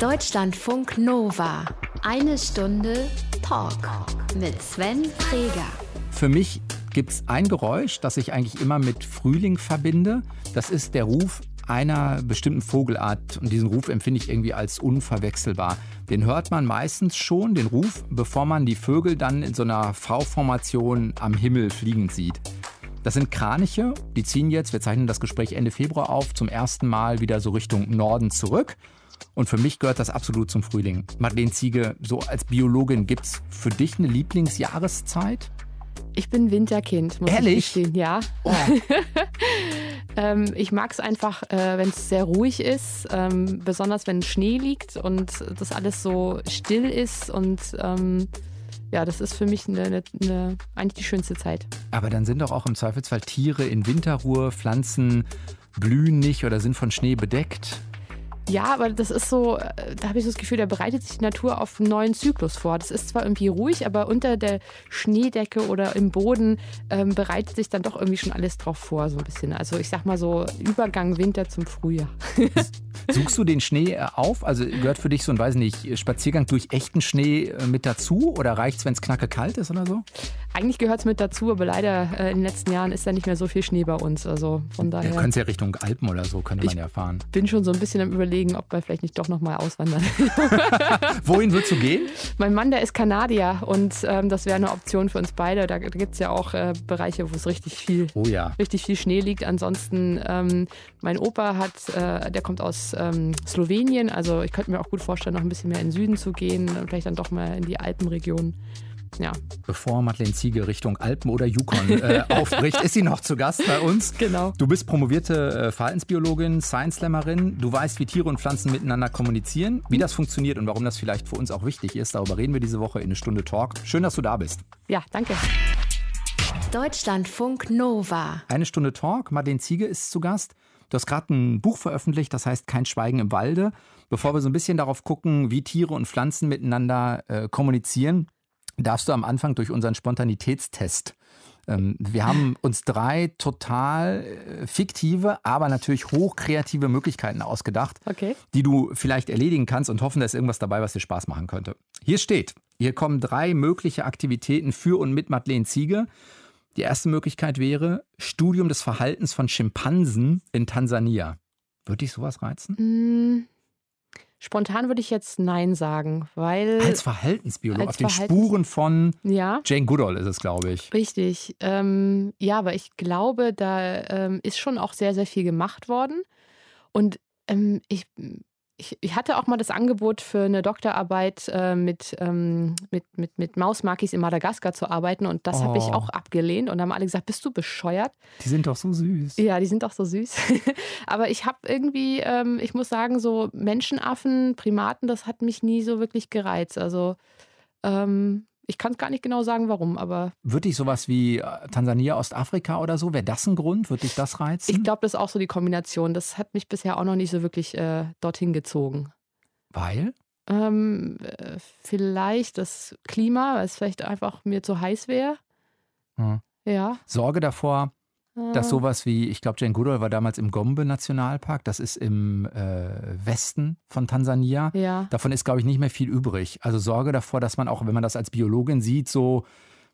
Deutschlandfunk Nova. Eine Stunde Talk mit Sven Freger. Für mich gibt es ein Geräusch, das ich eigentlich immer mit Frühling verbinde. Das ist der Ruf einer bestimmten Vogelart. Und diesen Ruf empfinde ich irgendwie als unverwechselbar. Den hört man meistens schon, den Ruf, bevor man die Vögel dann in so einer V-Formation am Himmel fliegen sieht. Das sind Kraniche, die ziehen jetzt, wir zeichnen das Gespräch Ende Februar auf, zum ersten Mal wieder so Richtung Norden zurück. Und für mich gehört das absolut zum Frühling. Madeleine Ziege, so als Biologin, gibt es für dich eine Lieblingsjahreszeit? Ich bin Winterkind, muss Ehrlich? ich gestehen, ja. Oh. ähm, ich mag es einfach, äh, wenn es sehr ruhig ist, ähm, besonders wenn Schnee liegt und das alles so still ist und ähm, ja, das ist für mich eine, eine, eine, eigentlich die schönste Zeit. Aber dann sind doch auch im Zweifelsfall Tiere in Winterruhe, Pflanzen blühen nicht oder sind von Schnee bedeckt. Ja, aber das ist so, äh, da habe ich so das Gefühl, da bereitet sich die Natur auf einen neuen Zyklus vor. Das ist zwar irgendwie ruhig, aber unter der Schneedecke oder im Boden ähm, bereitet sich dann doch irgendwie schon alles drauf vor, so ein bisschen. Also ich sag mal so, Übergang Winter zum Frühjahr. Suchst du den Schnee äh, auf? Also gehört für dich so ein, weiß nicht, Spaziergang durch echten Schnee äh, mit dazu oder reicht es, wenn es knacke kalt ist oder so? Eigentlich gehört es mit dazu, aber leider äh, in den letzten Jahren ist da nicht mehr so viel Schnee bei uns. Also von daher. Ja, könnte ja Richtung Alpen oder so, könnte man ja fahren. bin schon so ein bisschen am überlegen, ob wir vielleicht nicht doch nochmal auswandern. Wohin würdest du gehen? Mein Mann, der ist Kanadier und ähm, das wäre eine Option für uns beide. Da, da gibt es ja auch äh, Bereiche, wo es richtig viel, oh ja. richtig viel Schnee liegt. Ansonsten, ähm, mein Opa hat, äh, der kommt aus ähm, Slowenien, also ich könnte mir auch gut vorstellen, noch ein bisschen mehr in den Süden zu gehen und vielleicht dann doch mal in die Alpenregion. Ja. Bevor Madeleine Ziege Richtung Alpen oder Yukon äh, aufbricht, ist sie noch zu Gast bei uns. Genau. Du bist promovierte äh, Verhaltensbiologin, Science-Slammerin. Du weißt, wie Tiere und Pflanzen miteinander kommunizieren, wie das funktioniert und warum das vielleicht für uns auch wichtig ist. Darüber reden wir diese Woche in eine Stunde Talk. Schön, dass du da bist. Ja, danke. Deutschlandfunk Nova. Eine Stunde Talk. Madeleine Ziege ist zu Gast. Du hast gerade ein Buch veröffentlicht, das heißt Kein Schweigen im Walde. Bevor wir so ein bisschen darauf gucken, wie Tiere und Pflanzen miteinander äh, kommunizieren, darfst du am Anfang durch unseren Spontanitätstest. Ähm, wir haben uns drei total äh, fiktive, aber natürlich hochkreative Möglichkeiten ausgedacht, Okay. die du vielleicht erledigen kannst und hoffen, da ist irgendwas dabei, was dir Spaß machen könnte. Hier steht, hier kommen drei mögliche Aktivitäten für und mit Madeleine Ziege. Die erste Möglichkeit wäre Studium des Verhaltens von Schimpansen in Tansania. Würde dich sowas reizen? Mm, Spontan würde ich jetzt Nein sagen, weil. Als Verhaltensbiologe, als auf den Verhaltens- Spuren von ja. Jane Goodall ist es, glaube ich. Richtig. Ähm, ja, aber ich glaube, da ähm, ist schon auch sehr, sehr viel gemacht worden. Und ähm, ich, ich, hatte auch mal das Angebot für eine Doktorarbeit äh, mit, ähm, mit, mit, mit Mausmakis in Madagaskar zu arbeiten. Und das habe ich Oh. auch abgelehnt. Und haben alle gesagt, bist du bescheuert? Die sind doch so süß. Ja, die sind auch so süß. Aber ich habe irgendwie, ähm, ich muss sagen, so Menschenaffen, Primaten, das hat mich nie so wirklich gereizt. Also ähm, ich kann es gar nicht genau sagen, warum, aber Würde dich sowas wie äh, Tansania, Ostafrika oder so, wäre das ein Grund? Würde dich das reizen? ich glaube, das ist auch so die Kombination. Das hat mich bisher auch noch nicht so wirklich äh, dorthin gezogen. Weil? Ähm, äh, vielleicht das Klima, weil es vielleicht einfach mir zu heiß wäre. Hm. Ja. Sorge davor, dass Äh, sowas wie, ich glaube, Jane Goodall war damals im Gombe-Nationalpark, das ist im äh, Westen von Tansania. Ja. Davon ist, glaube ich, nicht mehr viel übrig. Also Sorge davor, dass man auch, wenn man das als Biologin sieht, so,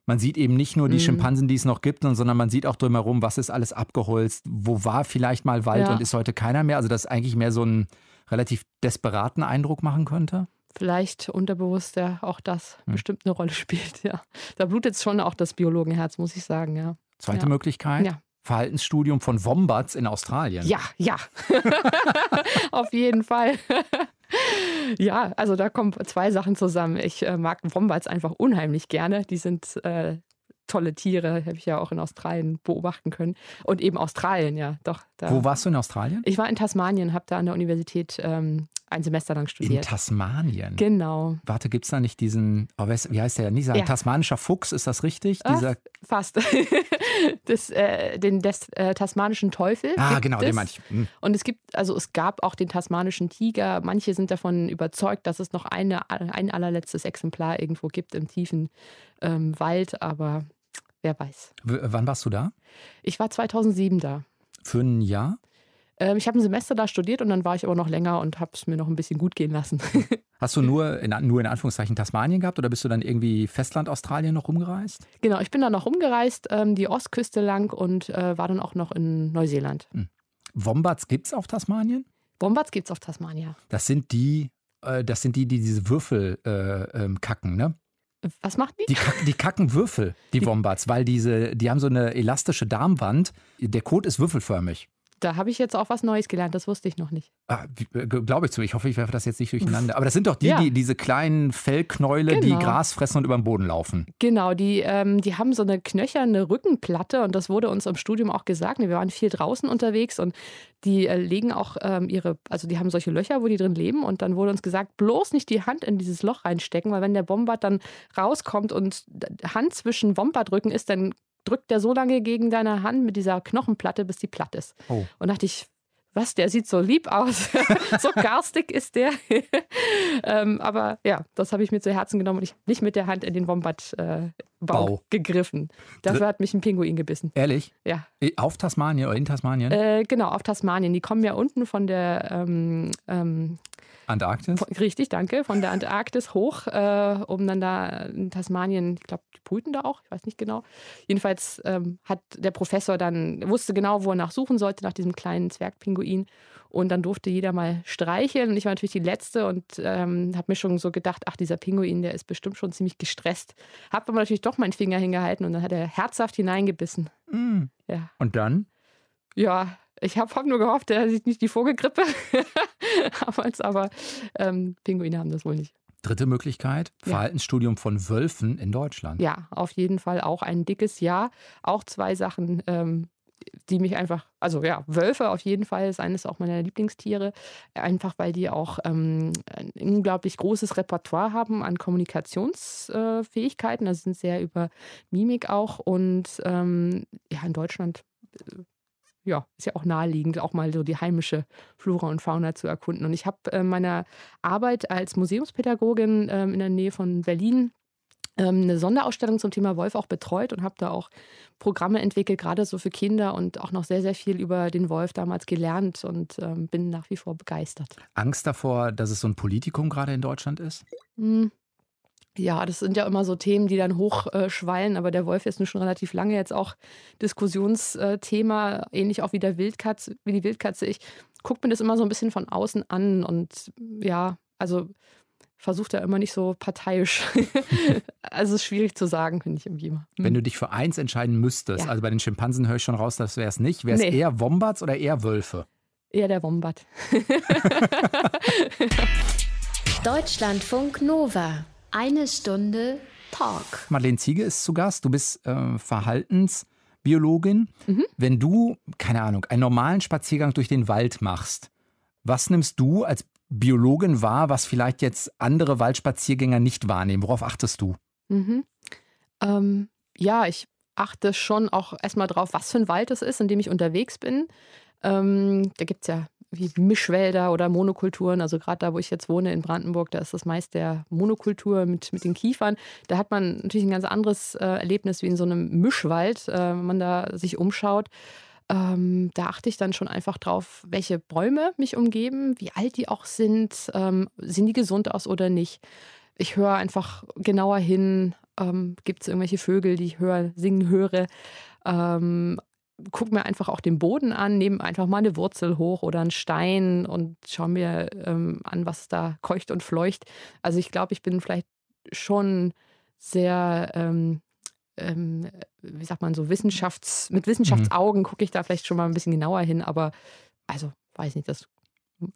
man sieht eben nicht nur die Mhm. Schimpansen, die es noch gibt, sondern man sieht auch drumherum, was ist alles abgeholzt, wo war vielleicht mal Wald Ja. und ist heute keiner mehr. Also das eigentlich mehr so einen relativ desperaten Eindruck machen könnte. Vielleicht unterbewusst ja auch das Hm. bestimmt eine Rolle spielt, ja. Da blutet schon auch das Biologenherz, muss ich sagen, ja. Zweite Ja. Möglichkeit, Ja. Verhaltensstudium von Wombats in Australien. Ja, ja. Auf jeden Fall. ja, also da kommen zwei Sachen zusammen. Ich äh, mag Wombats einfach unheimlich gerne. Die sind äh, tolle Tiere, habe ich ja auch in Australien beobachten können. Und eben Australien, ja, doch. Da. Wo warst du in Australien? Ich war in Tasmanien, habe da an der Universität ähm, ein Semester lang In studiert. Tasmanien. Genau, Warte, gibt es da nicht diesen, oh, wie heißt der? Nicht sagen, Ja. tasmanischer Fuchs, ist das richtig? Ah, Dieser, fast. das, äh, den des, äh, tasmanischen Teufel. ah, genau, es. den meine ich. Hm. Und es gibt, also es gab auch den tasmanischen Tiger. Manche sind davon überzeugt, dass es noch eine, ein allerletztes Exemplar irgendwo gibt im tiefen ähm, Wald, aber wer weiß. W wann warst du da? Ich war 2007 da. Für ein Jahr? Ähm, ich habe ein Semester da studiert und dann war ich aber noch länger und habe es mir noch ein bisschen gut gehen lassen. Hast du nur in, nur in Anführungszeichen Tasmanien gehabt oder bist du dann irgendwie Festland Australien noch rumgereist? Genau, ich bin dann noch rumgereist, ähm, die Ostküste lang und äh, war dann auch noch in Neuseeland. Hm. Wombats gibt es auf Tasmanien? Wombats gibt es auf Tasmanien. Das sind die, äh, das sind die, die diese Würfel äh, ähm, kacken, ne? Was machen die? Die, kacken, die kacken Würfel, die Wombats, weil diese, die haben so eine elastische Darmwand. Der Kot ist würfelförmig. Da habe ich jetzt auch was Neues gelernt, das wusste ich noch nicht. Ah, äh, Glaube ich zu. Ich hoffe, ich werfe das jetzt nicht durcheinander. Aber das sind doch die, Ja. die diese kleinen Fellknäule, die Genau. Gras fressen und über den Boden laufen. Genau, die, ähm, die haben so eine knöcherne Rückenplatte und das wurde uns im Studium auch gesagt. Wir waren viel draußen unterwegs und die äh, legen auch ähm, ihre, also die haben solche Löcher, wo die drin leben und dann wurde uns gesagt, bloß nicht die Hand in dieses Loch reinstecken, weil wenn der Wombat dann rauskommt und Hand zwischen Wombatrücken ist, dann drückt der so lange gegen deine Hand mit dieser Knochenplatte, bis die platt ist. Oh. Und dachte ich, was, der sieht so lieb aus. so garstig ist der. Ähm, aber ja, das habe ich mir zu Herzen genommen und ich nicht mit der Hand in den Wombat-Bau äh, gegriffen. Dafür hat mich ein Pinguin gebissen. Ehrlich? Ja, Auf Tasmanien oder in Tasmanien? äh, genau, auf Tasmanien. Die kommen ja unten von der, ähm, ähm, Antarktis? von, richtig, danke, von der Antarktis hoch, äh, um dann da in Tasmanien, ich glaube, die brüten da auch, ich weiß nicht genau. Jedenfalls ähm, hat der Professor dann, wusste genau, wo er nachsuchen sollte, nach diesem kleinen Zwergpinguin. Und dann durfte jeder mal streicheln. Und ich war natürlich die Letzte und ähm, habe mir schon so gedacht, ach, dieser Pinguin, der ist bestimmt schon ziemlich gestresst. Habe aber natürlich doch meinen Finger hingehalten und dann hat er herzhaft hineingebissen. Mm. Ja, Und dann? ja ich habe hab nur gehofft, er sieht nicht die Vogelgrippe. Damals, aber ähm, Pinguine haben das wohl nicht. Dritte Möglichkeit, Ja. Verhaltensstudium von Wölfen in Deutschland. Ja, auf jeden Fall auch ein dickes Ja. Auch zwei Sachen, ähm, die mich einfach, also ja, Wölfe auf jeden Fall ist eines auch meiner Lieblingstiere. Einfach weil die auch ähm, ein unglaublich großes Repertoire haben an Kommunikationsfähigkeiten. Also sind sehr über Mimik auch. Und ähm, ja, in Deutschland. äh, Ja, ist ja auch naheliegend, auch mal so die heimische Flora und Fauna zu erkunden. Und ich habe äh, meiner Arbeit als Museumspädagogin ähm, in der Nähe von Berlin eine Sonderausstellung zum Thema Wolf auch betreut und habe da auch Programme entwickelt, gerade so für Kinder und auch noch sehr, sehr viel über den Wolf damals gelernt und ähm, bin nach wie vor begeistert. Angst davor, dass es so ein Politikum gerade in Deutschland ist? Hm. Ja, das sind ja immer so Themen, die dann hochschwallen, aber der Wolf ist nun schon relativ lange jetzt auch Diskussionsthema, ähnlich auch wie der Wildkatze, wie die Wildkatze. Ich gucke mir das immer so ein bisschen von außen an und ja, also versucht er immer nicht so parteiisch. also es ist schwierig zu sagen, finde ich irgendwie immer. Hm. Wenn du dich für eins entscheiden müsstest, Ja. also bei den Schimpansen höre ich schon raus, das wäre es nicht. Wäre es Nee. eher Wombats oder eher Wölfe? Eher der Wombat. Deutschlandfunk Nova. Eine Stunde Talk. Madeleine Ziege ist zu Gast. Du bist äh, Verhaltensbiologin. Mhm. Wenn du, keine Ahnung, einen normalen Spaziergang durch den Wald machst, was nimmst du als Biologin wahr, was vielleicht jetzt andere Waldspaziergänger nicht wahrnehmen? Worauf achtest du? Mhm. Ähm, ja, ich achte schon auch erstmal drauf, was für ein Wald es ist, in dem ich unterwegs bin. Ähm, da gibt es ja wie Mischwälder oder Monokulturen. Also gerade da, wo ich jetzt wohne in Brandenburg, da ist das meist der Monokultur mit, mit den Kiefern. Da hat man natürlich ein ganz anderes äh, Erlebnis wie in so einem Mischwald, äh, wenn man da sich umschaut. Ähm, da achte ich dann schon einfach drauf, welche Bäume mich umgeben, wie alt die auch sind, ähm, sind die gesund aus oder nicht. Ich höre einfach genauer hin, ähm, gibt es irgendwelche Vögel, die ich höre, singen höre. Ähm, guck mir einfach auch den Boden an, nehme einfach mal eine Wurzel hoch oder einen Stein und schaue mir ähm, an, was da keucht und fleucht. Also ich glaube, ich bin vielleicht schon sehr, ähm, ähm, wie sagt man so, Wissenschafts-, mit Wissenschaftsaugen gucke ich da vielleicht schon mal ein bisschen genauer hin, aber also weiß nicht, das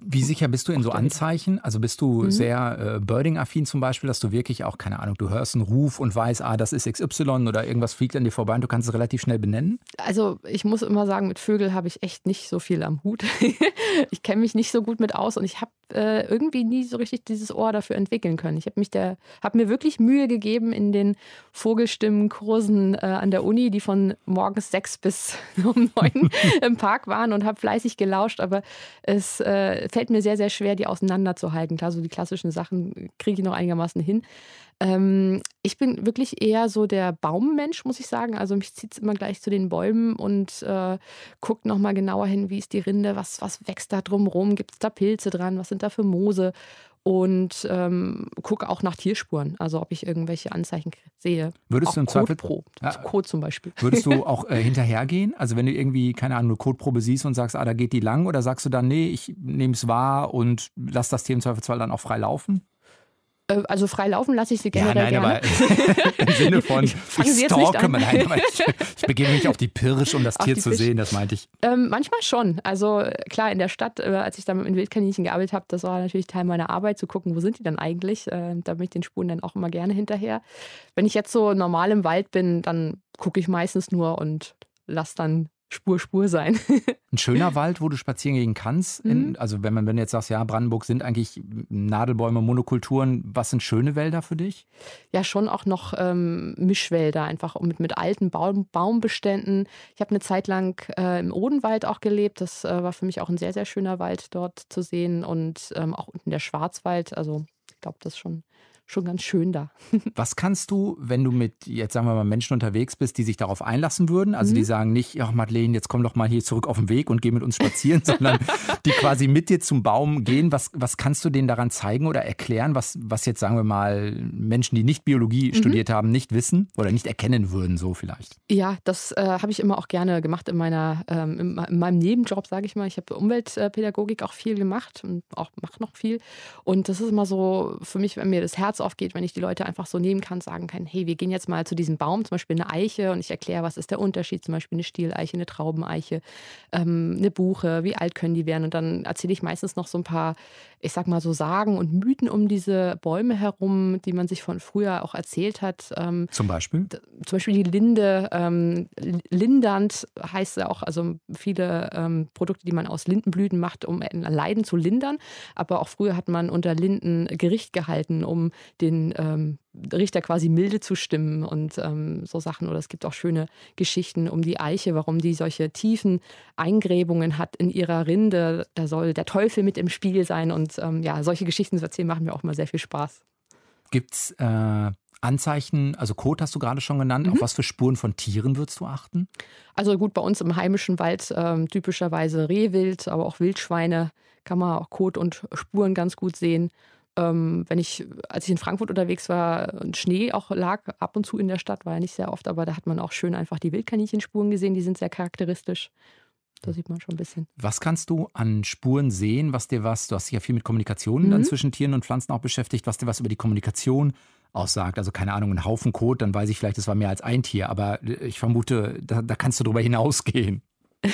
Wie sicher bist du in so. Anzeichen? Also bist du Mhm. sehr äh, Birding-affin zum Beispiel, dass du wirklich auch, keine Ahnung, du hörst einen Ruf und weißt, ah, das ist XY oder irgendwas fliegt an dir vorbei und du kannst es relativ schnell benennen? Also ich muss immer sagen, mit Vögeln habe ich echt nicht so viel am Hut. ich kenne mich nicht so gut mit aus und ich habe äh, irgendwie nie so richtig dieses Ohr dafür entwickeln können. Ich habe mich der, habe mir wirklich Mühe gegeben in den Vogelstimmenkursen äh, an der Uni, die von morgens sechs bis um neun im Park waren und habe fleißig gelauscht, aber es äh, fällt mir sehr, sehr schwer, die auseinanderzuhalten. Klar, so die klassischen Sachen kriege ich noch einigermaßen hin. Ähm, Ich bin wirklich eher so der Baummensch, muss ich sagen. Also mich zieht es immer gleich zu den Bäumen und äh, guckt nochmal genauer hin, wie ist die Rinde, was, was wächst da drumrum, gibt es da Pilze dran, was sind da für Moose und ähm, gucke auch nach Tierspuren, also ob ich irgendwelche Anzeichen sehe. Würdest auch du im Zweifel Kotpro, ja, Kot zum Beispiel. Würdest du auch äh, hinterhergehen? Also wenn du irgendwie, keine Ahnung, eine Kotprobe siehst und sagst, ah, da geht die lang, oder sagst du dann, nee, ich nehme es wahr und lass das Tier im Zweifelsfall dann auch frei laufen? Äh, also frei laufen lasse ich sie generell ja, nein, gerne. aber im Sinne von, ich, ich stalke mal, nein, ich, ich begebe mich auf die Pirsch, um das Auf Tier zu Pirsch. sehen, das meinte ich. Ähm, manchmal schon. Also äh, klar, in der Stadt, äh, als ich da mit den Wildkaninchen gearbeitet habe, das war natürlich Teil meiner Arbeit, zu gucken, wo sind die dann eigentlich. Äh, da bin ich den Spuren dann auch immer gerne hinterher. Wenn ich jetzt so normal im Wald bin, dann gucke ich meistens nur und lasse dann Spur Spur sein. Ein schöner Wald, wo du spazieren gehen kannst. In, Mhm. also wenn man wenn du jetzt sagst, ja, Brandenburg sind eigentlich Nadelbäume, Monokulturen. Was sind schöne Wälder für dich? ja, schon auch noch ähm, Mischwälder, einfach mit, mit alten Baum, Baumbeständen. Ich habe eine Zeit lang äh, im Odenwald auch gelebt. Das äh, war für mich auch ein sehr, sehr schöner Wald dort zu sehen. Und ähm, auch unten der Schwarzwald. Also ich glaube, das ist schon, schon ganz schön da. Was kannst du, wenn du mit, jetzt sagen wir mal, Menschen unterwegs bist, die sich darauf einlassen würden? Also die Mhm. sagen nicht, ach Madeleine, jetzt komm doch mal hier zurück auf den Weg und geh mit uns spazieren, sondern die quasi mit dir zum Baum gehen. Was, was kannst du denen daran zeigen oder erklären, was, was jetzt, sagen wir mal, Menschen, die nicht Biologie Mhm. studiert haben, nicht wissen oder nicht erkennen würden, so vielleicht? Ja, das äh, habe ich immer auch gerne gemacht in meiner, ähm, in meinem Nebenjob, sage ich mal. Ich habe Umweltpädagogik auch viel gemacht und auch mache noch viel. Und das ist immer so für mich, wenn mir das Herz aufgeht, wenn ich die Leute einfach so nehmen kann, sagen kann, hey, wir gehen jetzt mal zu diesem Baum, zum Beispiel eine Eiche, und ich erkläre, was ist der Unterschied, zum Beispiel eine Stieleiche, eine Traubeneiche, ähm, eine Buche, wie alt können die werden? Und dann erzähle ich meistens noch so ein paar, ich sag mal so Sagen und Mythen um diese Bäume herum, die man sich von früher auch erzählt hat. Ähm, Zum Beispiel? zum Beispiel die Linde, ähm, lindernd heißt ja auch, also viele ähm, Produkte, die man aus Lindenblüten macht, um Leiden zu lindern. Aber auch früher hat man unter Linden Gericht gehalten, um den ähm, Richter quasi milde zu stimmen und ähm, so Sachen. Oder es gibt auch schöne Geschichten um die Eiche, warum die solche tiefen Eingräbungen hat in ihrer Rinde. Da soll der Teufel mit im Spiel sein. Und ähm, ja, solche Geschichten zu erzählen, machen mir auch mal sehr viel Spaß. Gibt es äh, Anzeichen, also Kot hast du gerade schon genannt, Mhm. auf was für Spuren von Tieren würdest du achten? Also gut, bei uns im heimischen Wald ähm, typischerweise Rehwild, aber auch Wildschweine kann man auch Kot und Spuren ganz gut sehen. Ähm, wenn ich, als ich in Frankfurt unterwegs war, und Schnee auch lag ab und zu in der Stadt, war ja nicht sehr oft, aber da hat man auch schön einfach die Wildkaninchenspuren gesehen, die sind sehr charakteristisch. Da sieht man schon ein bisschen. Was kannst du an Spuren sehen, was dir was, du hast dich ja viel mit Kommunikation dann Mhm. zwischen Tieren und Pflanzen auch beschäftigt, was dir was über die Kommunikation aussagt? Also keine Ahnung, ein Haufen Kot, dann weiß ich vielleicht, es war mehr als ein Tier, aber ich vermute, da, da kannst du drüber hinausgehen.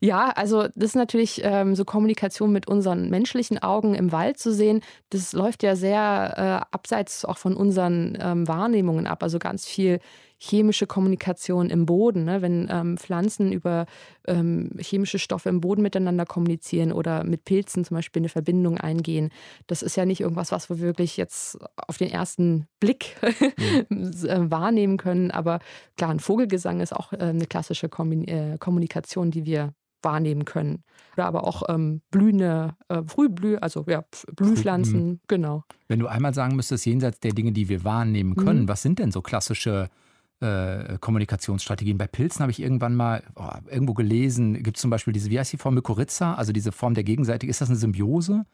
Ja, also das ist natürlich ähm, so Kommunikation mit unseren menschlichen Augen im Wald zu sehen. Das läuft ja sehr äh, abseits auch von unseren ähm, Wahrnehmungen ab. Also ganz viel chemische Kommunikation im Boden, ne? wenn ähm, Pflanzen über ähm, chemische Stoffe im Boden miteinander kommunizieren oder mit Pilzen zum Beispiel eine Verbindung eingehen. Das ist ja nicht irgendwas, was wir wirklich jetzt auf den ersten Blick äh, wahrnehmen können. Aber klar, ein Vogelgesang ist auch äh, eine klassische Kombi äh, Kommunikation, die wir wahrnehmen können. Oder aber auch ähm, blühende, äh, Frühblüh, also ja, Pf- Blühpflanzen, genau. Wenn du einmal sagen müsstest, jenseits der Dinge, die wir wahrnehmen können, Mhm. was sind denn so klassische äh, Kommunikationsstrategien? Bei Pilzen habe ich irgendwann mal oh, irgendwo gelesen, gibt es zum Beispiel diese, wie heißt die Form Mykorrhiza, also diese Form der Gegenseitig, ist das eine Symbiose?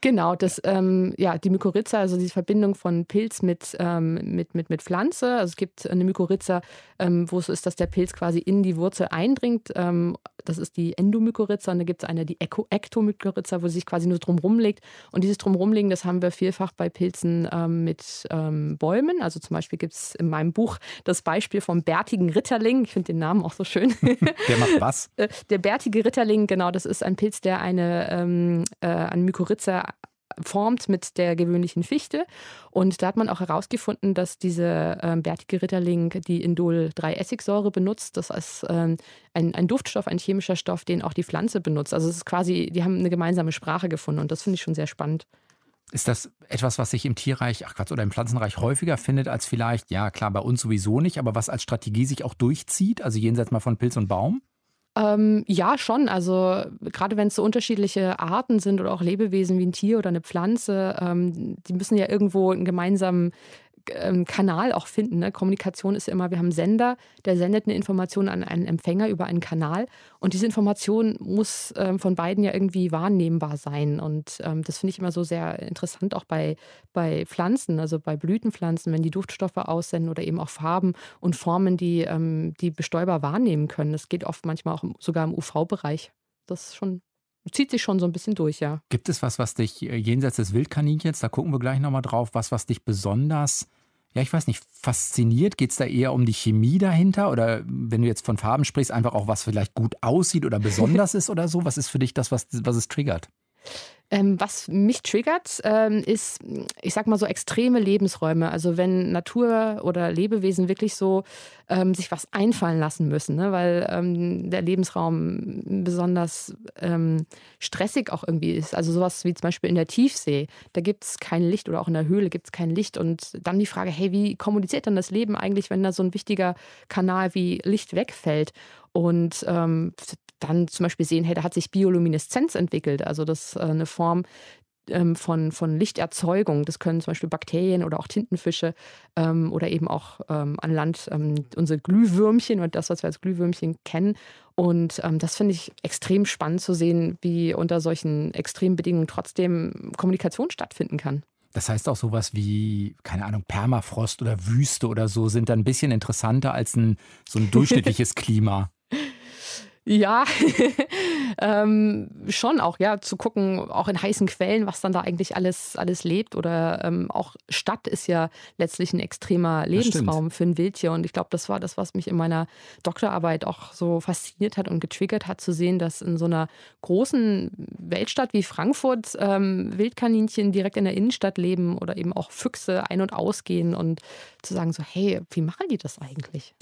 Genau, das, ähm, ja, die Mykorrhiza, also die Verbindung von Pilz mit, ähm, mit, mit, mit Pflanze. Also es gibt eine Mykorrhiza, ähm, wo es ist, dass der Pilz quasi in die Wurzel eindringt. Ähm, das ist die Endomykorrhiza und da gibt es eine, die Ektomykorrhiza, wo sie sich quasi nur drumherum legt. Und dieses drumherum das haben wir vielfach bei Pilzen ähm, mit ähm, Bäumen. Also zum Beispiel gibt es in meinem Buch das Beispiel vom bärtigen Ritterling. Ich finde den Namen auch so schön. Der macht was? Äh, Der bärtige Ritterling, genau, das ist ein Pilz, der eine, äh, eine Mykorrhiza formt mit der gewöhnlichen Fichte. Und da hat man auch herausgefunden, dass diese ähm, bärtige Ritterling die Indol-3-Essigsäure benutzt. Das ist ähm, ein, ein Duftstoff, ein chemischer Stoff, den auch die Pflanze benutzt. Also es ist quasi, die haben eine gemeinsame Sprache gefunden und das finde ich schon sehr spannend. Ist das etwas, was sich im Tierreich, ach Quatsch, oder im Pflanzenreich häufiger findet als vielleicht, ja klar, bei uns sowieso nicht, aber was als Strategie sich auch durchzieht, also jenseits mal von Pilz und Baum? Ähm, ja, schon. Also gerade wenn es so unterschiedliche Arten sind oder auch Lebewesen wie ein Tier oder eine Pflanze, ähm, die müssen ja irgendwo einen gemeinsamen ähm, Kanal auch finden. Ne? Kommunikation ist ja immer, wir haben einen Sender, der sendet eine Information an einen Empfänger über einen Kanal und diese Information muss ähm, von beiden ja irgendwie wahrnehmbar sein. Und ähm, das finde ich immer so sehr interessant, auch bei, bei Pflanzen, also bei Blütenpflanzen, wenn die Duftstoffe aussenden oder eben auch Farben und Formen, die ähm, die Bestäuber wahrnehmen können. Das geht oft manchmal auch sogar im UV-Bereich. Das schon zieht sich schon so ein bisschen durch, ja. Gibt es was, was dich äh, jenseits des Wildkaninchens, da gucken wir gleich nochmal drauf, was, was dich besonders, ja, ich weiß nicht, fasziniert? Geht es da eher um die Chemie dahinter? Oder wenn du jetzt von Farben sprichst, einfach auch, was vielleicht gut aussieht oder besonders ist oder so? Was ist für dich das, was, was es triggert? Ähm, was mich triggert, ähm, ist, ich sag mal so extreme Lebensräume. Also wenn Natur oder Lebewesen wirklich so ähm, sich was einfallen lassen müssen, ne? weil ähm, der Lebensraum besonders ähm, stressig auch irgendwie ist. Also sowas wie zum Beispiel in der Tiefsee, da gibt es kein Licht oder auch in der Höhle gibt es kein Licht. Und dann die Frage, hey, wie kommuniziert dann das Leben eigentlich, wenn da so ein wichtiger Kanal wie Licht wegfällt? Und ähm, dann zum Beispiel sehen, hey, da hat sich Biolumineszenz entwickelt, also das ist äh, eine Form ähm, von, von Lichterzeugung. Das können zum Beispiel Bakterien oder auch Tintenfische ähm, oder eben auch ähm, an Land unsere Glühwürmchen und das, was wir als Glühwürmchen kennen. Und ähm, das finde ich extrem spannend zu sehen, wie unter solchen extremen Bedingungen trotzdem Kommunikation stattfinden kann. Das heißt auch sowas wie, keine Ahnung, Permafrost oder Wüste oder so sind dann ein bisschen interessanter als ein, so ein durchschnittliches Klima. Ja, ähm, schon auch, ja, zu gucken, auch in heißen Quellen, was dann da eigentlich alles, alles lebt. Oder ähm, auch Stadt ist ja letztlich ein extremer Lebensraum für ein Wildtier. Und ich glaube, das war das, was mich in meiner Doktorarbeit auch so fasziniert hat und getriggert hat, zu sehen, dass in so einer großen Weltstadt wie Frankfurt ähm, Wildkaninchen direkt in der Innenstadt leben oder eben auch Füchse ein- und ausgehen und zu sagen so, hey, wie machen die das eigentlich?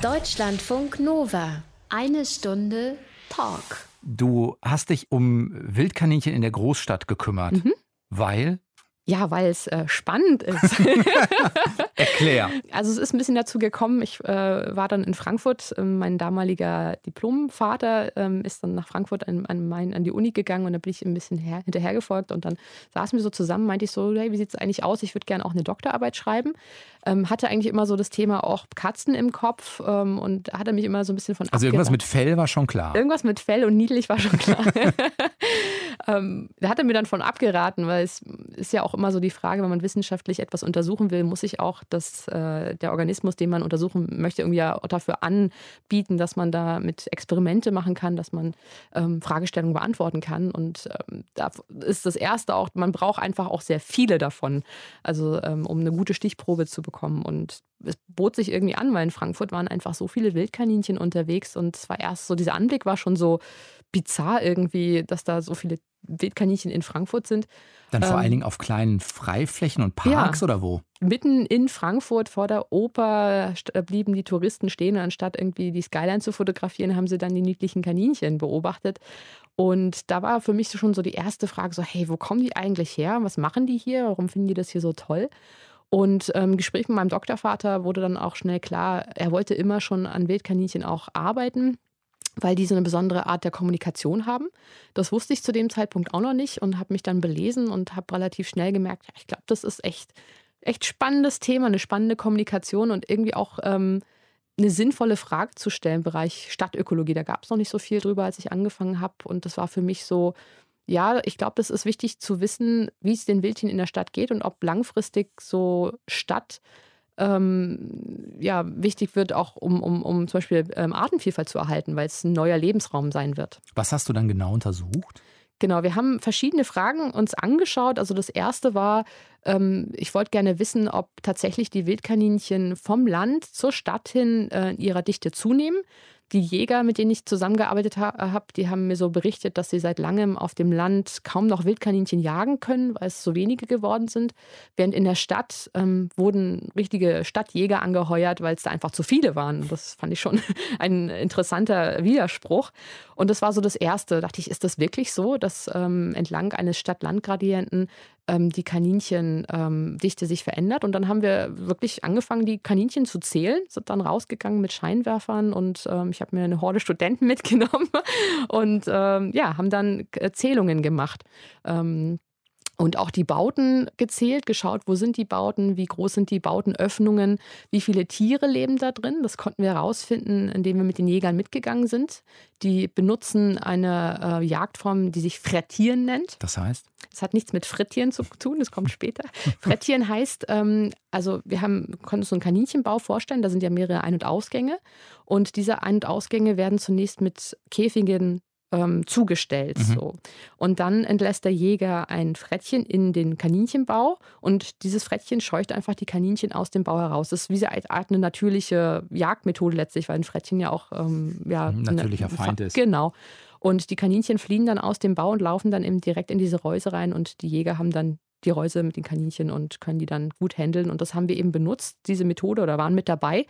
Deutschlandfunk Nova. Eine Stunde Talk. Du hast dich um Wildkaninchen in der Großstadt gekümmert, mhm. weil ja, weil es äh, spannend ist. Erklär. Also es ist ein bisschen dazu gekommen, ich äh, war dann in Frankfurt, ähm, mein damaliger Diplomvater ähm, ist dann nach Frankfurt an, an, mein, an die Uni gegangen und da bin ich ein bisschen her, hinterhergefolgt und dann saßen wir so zusammen, meinte ich so, hey, wie sieht es eigentlich aus? Ich würde gerne auch eine Doktorarbeit schreiben. Ähm, hatte eigentlich immer so das Thema auch Katzen im Kopf ähm, und hatte mich immer so ein bisschen von Also irgendwas mit Fell war schon klar. Irgendwas mit Fell und niedlich war schon klar. ähm, da hat er mir dann von abgeraten, weil es ist ja auch immer so die Frage, wenn man wissenschaftlich etwas untersuchen will, muss sich auch das, äh, der Organismus, den man untersuchen möchte, irgendwie auch dafür anbieten, dass man da mit Experimente machen kann, dass man ähm, Fragestellungen beantworten kann. Und ähm, da ist das Erste auch, man braucht einfach auch sehr viele davon, also ähm, um eine gute Stichprobe zu bekommen. Und es bot sich irgendwie an, weil in Frankfurt waren einfach so viele Wildkaninchen unterwegs und es war erst so, dieser Anblick war schon so bizarr irgendwie, dass da so viele Wildkaninchen in Frankfurt sind. Dann vor ähm, allen Dingen auf kleinen Freiflächen und Parks ja, oder wo? Mitten in Frankfurt vor der Oper äh, blieben die Touristen stehen. Anstatt irgendwie die Skyline zu fotografieren, haben sie dann die niedlichen Kaninchen beobachtet. Und da war für mich schon so die erste Frage: so, hey, wo kommen die eigentlich her? Was machen die hier? Warum finden die das hier so toll? Und im ähm, Gespräch mit meinem Doktorvater wurde dann auch schnell klar, er wollte immer schon an Wildkaninchen auch arbeiten weil die so eine besondere Art der Kommunikation haben. Das wusste ich zu dem Zeitpunkt auch noch nicht und habe mich dann belesen und habe relativ schnell gemerkt, ich glaube, das ist echt, echt spannendes Thema, eine spannende Kommunikation und irgendwie auch ähm, eine sinnvolle Frage zu stellen im Bereich Stadtökologie. Da gab es noch nicht so viel drüber, als ich angefangen habe. Und das war für mich so, ja, ich glaube, das ist wichtig zu wissen, wie es den Wildchen in der Stadt geht und ob langfristig so Stadt ähm, ja, wichtig wird, auch um, um, um zum Beispiel ähm, Artenvielfalt zu erhalten, weil es ein neuer Lebensraum sein wird. Was hast du dann genau untersucht? Genau, wir haben verschiedene Fragen uns angeschaut. Also das erste war, ähm, ich wollte gerne wissen, ob tatsächlich die Wildkaninchen vom Land zur Stadt hin äh, in ihrer Dichte zunehmen die Jäger, mit denen ich zusammengearbeitet ha habe, die haben mir so berichtet, dass sie seit langem auf dem Land kaum noch Wildkaninchen jagen können, weil es so wenige geworden sind. Während in der Stadt ähm, wurden richtige Stadtjäger angeheuert, weil es da einfach zu viele waren. Das fand ich schon ein interessanter Widerspruch. Und das war so das Erste. Da dachte ich, ist das wirklich so, dass ähm, entlang eines Stadt-Land-Gradienten ähm, die Kaninchendichte ähm, sich verändert. Und dann haben wir wirklich angefangen, die Kaninchen zu zählen, sind dann rausgegangen mit Scheinwerfern und ähm, ich habe mir eine Horde Studenten mitgenommen und ähm, ja, haben dann Zählungen gemacht. Und auch die Bauten gezählt, geschaut, wo sind die Bauten, wie groß sind die Bautenöffnungen, wie viele Tiere leben da drin. Das konnten wir herausfinden, indem wir mit den Jägern mitgegangen sind. Die benutzen eine äh, Jagdform, die sich Frettieren nennt. Das heißt? Das hat nichts mit Frittieren zu tun, das kommt später. Frettieren heißt, ähm, also wir haben, konnten uns so einen Kaninchenbau vorstellen, da sind ja mehrere Ein- und Ausgänge. Und diese Ein- und Ausgänge werden zunächst mit Käfigen ähm, zugestellt. Mhm. So. Und dann entlässt der Jäger ein Frettchen in den Kaninchenbau und dieses Frettchen scheucht einfach die Kaninchen aus dem Bau heraus. Das ist wie eine Art eine natürliche Jagdmethode letztlich, weil ein Frettchen ja auch ähm, ja, ein natürlicher eine, Feind ist. Genau. Und die Kaninchen fliehen dann aus dem Bau und laufen dann eben direkt in diese Reuse rein und die Jäger haben dann die Reuse mit den Kaninchen und können die dann gut handeln. Und das haben wir eben benutzt, diese Methode, oder waren mit dabei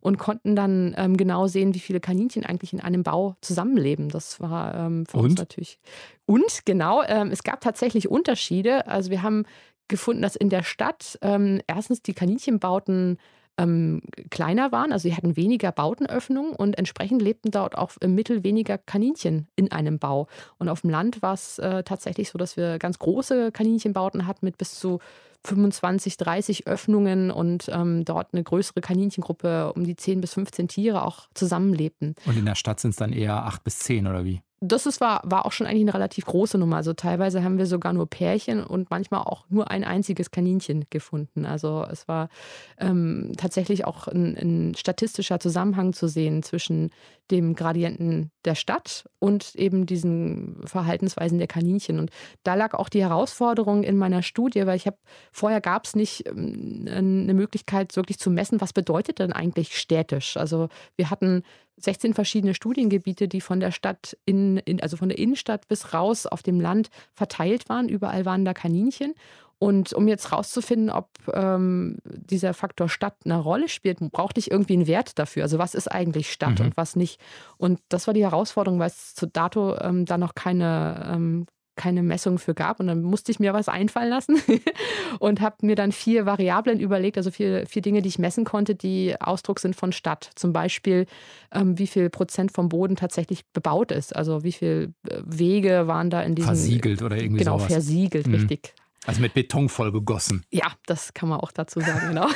und konnten dann ähm, genau sehen, wie viele Kaninchen eigentlich in einem Bau zusammenleben. Das war ähm, für und? uns natürlich. Und genau, ähm, es gab tatsächlich Unterschiede. Also wir haben gefunden, dass in der Stadt ähm, erstens die Kaninchenbauten ähm, kleiner waren, also sie hatten weniger Bautenöffnungen und entsprechend lebten dort auch im Mittel weniger Kaninchen in einem Bau. Und auf dem Land war es äh, tatsächlich so, dass wir ganz große Kaninchenbauten hatten mit bis zu 25, 30 Öffnungen und ähm, dort eine größere Kaninchengruppe, um die 10 bis 15 Tiere auch zusammenlebten. Und in der Stadt sind es dann eher 8 bis 10 oder wie? Das ist, war, war auch schon eigentlich eine relativ große Nummer. Also teilweise haben wir sogar nur Pärchen und manchmal auch nur ein einziges Kaninchen gefunden. Also es war ähm, tatsächlich auch ein, ein, statistischer Zusammenhang zu sehen zwischen dem Gradienten der Stadt und eben diesen Verhaltensweisen der Kaninchen. Und da lag auch die Herausforderung in meiner Studie, weil ich habe, vorher gab es nicht ähm, eine Möglichkeit, wirklich zu messen, was bedeutet denn eigentlich städtisch. Also wir hatten 16 verschiedene Studiengebiete, die von der Stadt in, in, also von der Innenstadt bis raus auf dem Land verteilt waren. Überall waren da Kaninchen. Und um jetzt rauszufinden, ob ähm, dieser Faktor Stadt eine Rolle spielt, brauchte ich irgendwie einen Wert dafür. Also was ist eigentlich Stadt mhm. und was nicht. Und das war die Herausforderung, weil es zu dato ähm, da noch keine, ähm, keine Messung für gab. Und dann musste ich mir was einfallen lassen und habe mir dann vier Variablen überlegt, also vier, vier Dinge, die ich messen konnte, die Ausdruck sind von Stadt. Zum Beispiel, ähm, wie viel Prozent vom Boden tatsächlich bebaut ist. Also wie viele äh, Wege waren da in diesem. Versiegelt oder irgendwie genau, sowas. Genau, versiegelt, mhm. richtig. Also mit Beton voll gegossen. Ja, das kann man auch dazu sagen, genau.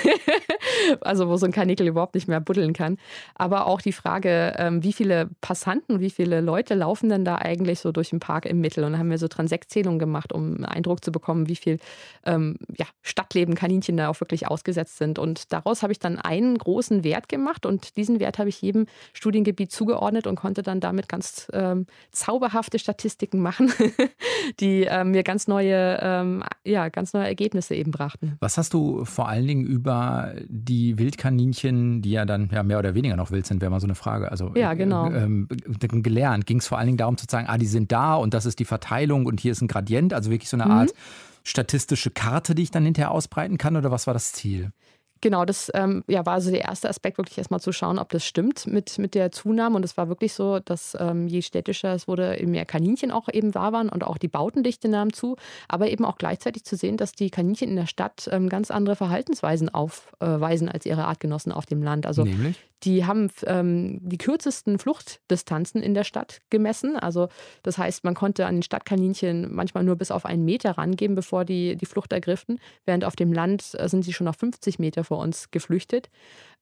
also wo so ein Karnickel überhaupt nicht mehr buddeln kann. Aber auch die Frage, ähm, wie viele Passanten, wie viele Leute laufen denn da eigentlich so durch den Park im Mittel? Und da haben wir so Transektzählungen gemacht, um einen Eindruck zu bekommen, wie viel ähm, ja, Stadtleben Kaninchen da auch wirklich ausgesetzt sind. Und daraus habe ich dann einen großen Wert gemacht und diesen Wert habe ich jedem Studiengebiet zugeordnet und konnte dann damit ganz ähm, zauberhafte Statistiken machen, die ähm, mir ganz neue ähm, ja, ganz neue Ergebnisse eben brachten. Was hast du vor allen Dingen über die Wildkaninchen, die ja dann ja mehr oder weniger noch wild sind, wäre mal so eine Frage. Also ja, genau. Äh, äh, gelernt. Ging es vor allen Dingen darum zu sagen, ah, die sind da und das ist die Verteilung und hier ist ein Gradient, also wirklich so eine mhm. Art statistische Karte, die ich dann hinterher ausbreiten kann, oder was war das Ziel? Genau, das ähm, ja, war also der erste Aspekt, wirklich erstmal zu schauen, ob das stimmt mit, mit der Zunahme. Und es war wirklich so, dass ähm, je städtischer es wurde, eben mehr Kaninchen auch eben da waren und auch die Bautendichte nahm zu. Aber eben auch gleichzeitig zu sehen, dass die Kaninchen in der Stadt ähm, ganz andere Verhaltensweisen aufweisen äh, als ihre Artgenossen auf dem Land. Also Nämlich? Die haben ähm, die kürzesten Fluchtdistanzen in der Stadt gemessen. Also das heißt, man konnte an den Stadtkaninchen manchmal nur bis auf einen Meter rangehen, bevor die die Flucht ergriffen. Während auf dem Land äh, sind sie schon auf 50 Meter vor uns geflüchtet.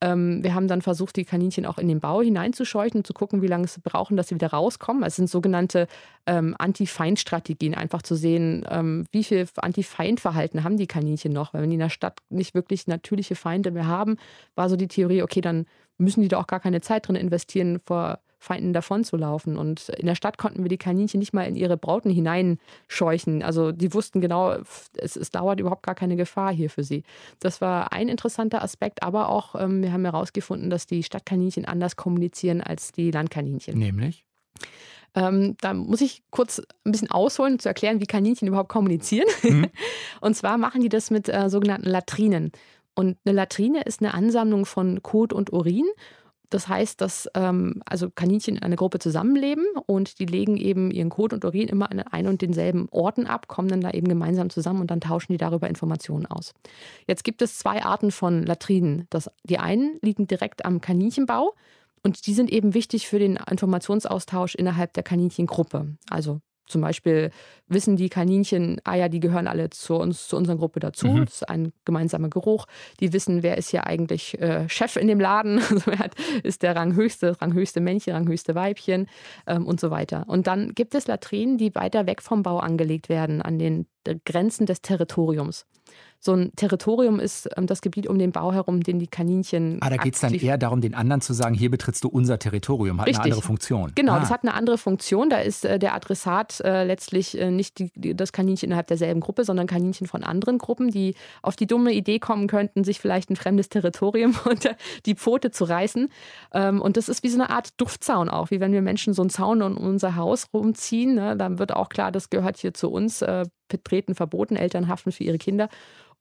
Ähm, wir haben dann versucht, die Kaninchen auch in den Bau hineinzuscheuchen und zu gucken, wie lange sie brauchen, dass sie wieder rauskommen. Es sind sogenannte ähm, Anti-Feind-Strategien, einfach zu sehen, ähm, wie viel Anti-Feind-Verhalten haben die Kaninchen noch. Weil wenn die in der Stadt nicht wirklich natürliche Feinde mehr haben, war so die Theorie, okay, dann müssen die da auch gar keine Zeit drin investieren, vor Feinden davonzulaufen. Und in der Stadt konnten wir die Kaninchen nicht mal in ihre Brauten hineinscheuchen. Also die wussten genau, es, es dauert überhaupt gar keine Gefahr hier für sie. Das war ein interessanter Aspekt, aber auch, ähm, wir haben herausgefunden, dass die Stadtkaninchen anders kommunizieren als die Landkaninchen. Nämlich? Ähm, da muss ich kurz ein bisschen ausholen, zu erklären, wie Kaninchen überhaupt kommunizieren. Mhm. Und zwar machen die das mit äh, sogenannten Latrinen. Und eine Latrine ist eine Ansammlung von Kot und Urin. Das heißt, dass ähm, also Kaninchen in einer Gruppe zusammenleben und die legen eben ihren Kot und Urin immer an einen und denselben Orten ab, kommen dann da eben gemeinsam zusammen und dann tauschen die darüber Informationen aus. Jetzt gibt es zwei Arten von Latrinen. Das, die einen liegen direkt am Kaninchenbau und die sind eben wichtig für den Informationsaustausch innerhalb der Kaninchengruppe. Also zum Beispiel wissen die Kaninchen, ah ja, die gehören alle zu uns, zu unserer Gruppe dazu. Mhm. Das ist ein gemeinsamer Geruch. Die wissen, wer ist hier eigentlich äh, Chef in dem Laden, also wer ist der ranghöchste, ranghöchste Männchen, ranghöchste Weibchen ähm, und so weiter. Und dann gibt es Latrinen, die weiter weg vom Bau angelegt werden, an den Grenzen des Territoriums so ein Territorium ist ähm, das Gebiet um den Bau herum, den die Kaninchen. Ah, da geht es dann eher darum, den anderen zu sagen, hier betrittst du unser Territorium, hat Richtig. eine andere Funktion. Genau, ah. das hat eine andere Funktion. Da ist äh, der Adressat äh, letztlich äh, nicht die, die, das Kaninchen innerhalb derselben Gruppe, sondern Kaninchen von anderen Gruppen, die auf die dumme Idee kommen könnten, sich vielleicht ein fremdes Territorium unter die Pfote zu reißen. Ähm, und das ist wie so eine Art Duftzaun auch, wie wenn wir Menschen so einen Zaun um unser Haus rumziehen. Ne? Dann wird auch klar, das gehört hier zu uns. Betreten verboten, Eltern haften für ihre Kinder.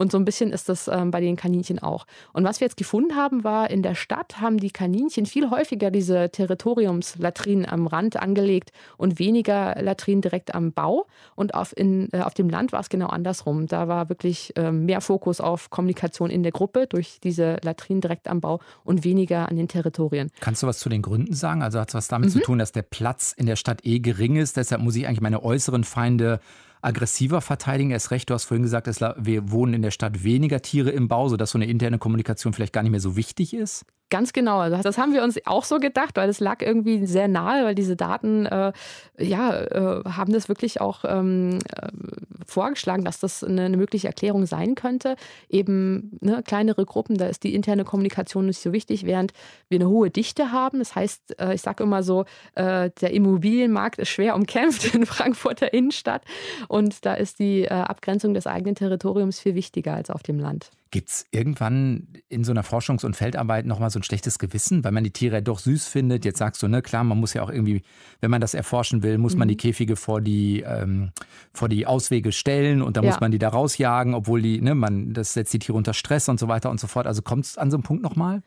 Und so ein bisschen ist das ähm, bei den Kaninchen auch. Und was wir jetzt gefunden haben, war, in der Stadt haben die Kaninchen viel häufiger diese Territoriumslatrinen am Rand angelegt und weniger Latrinen direkt am Bau. Und auf, in, äh, auf dem Land war es genau andersrum. Da war wirklich äh, mehr Fokus auf Kommunikation in der Gruppe durch diese Latrinen direkt am Bau und weniger an den Territorien. Kannst du was zu den Gründen sagen? Also hat es was damit mhm. zu tun, dass der Platz in der Stadt eh gering ist? Deshalb muss ich eigentlich meine äußeren Feinde aggressiver verteidigen. Erst recht, du hast vorhin gesagt, wir wohnen in der Stadt weniger Tiere im Bau, sodass so eine interne Kommunikation vielleicht gar nicht mehr so wichtig ist. Ganz genau. Also das haben wir uns auch so gedacht, weil es lag irgendwie sehr nahe, weil diese Daten äh, ja, äh, haben das wirklich auch ähm, äh, vorgeschlagen, dass das eine, eine, mögliche Erklärung sein könnte. Eben ne, kleinere Gruppen, da ist die interne Kommunikation nicht so wichtig, während wir eine hohe Dichte haben. Das heißt, äh, ich sage immer so, äh, der Immobilienmarkt ist schwer umkämpft in Frankfurter Innenstadt und da ist die äh, Abgrenzung des eigenen Territoriums viel wichtiger als auf dem Land. Gibt es irgendwann in so einer Forschungs- und Feldarbeit nochmal so ein schlechtes Gewissen, weil man die Tiere ja doch süß findet? Jetzt sagst du, ne, klar, man muss ja auch irgendwie, wenn man das erforschen will, muss mhm. man die Käfige vor die, ähm, vor die Auswege stellen und dann ja. muss man die da rausjagen, obwohl die, ne, man, das setzt die Tiere unter Stress und so weiter und so fort. Also kommt es an so einen Punkt nochmal?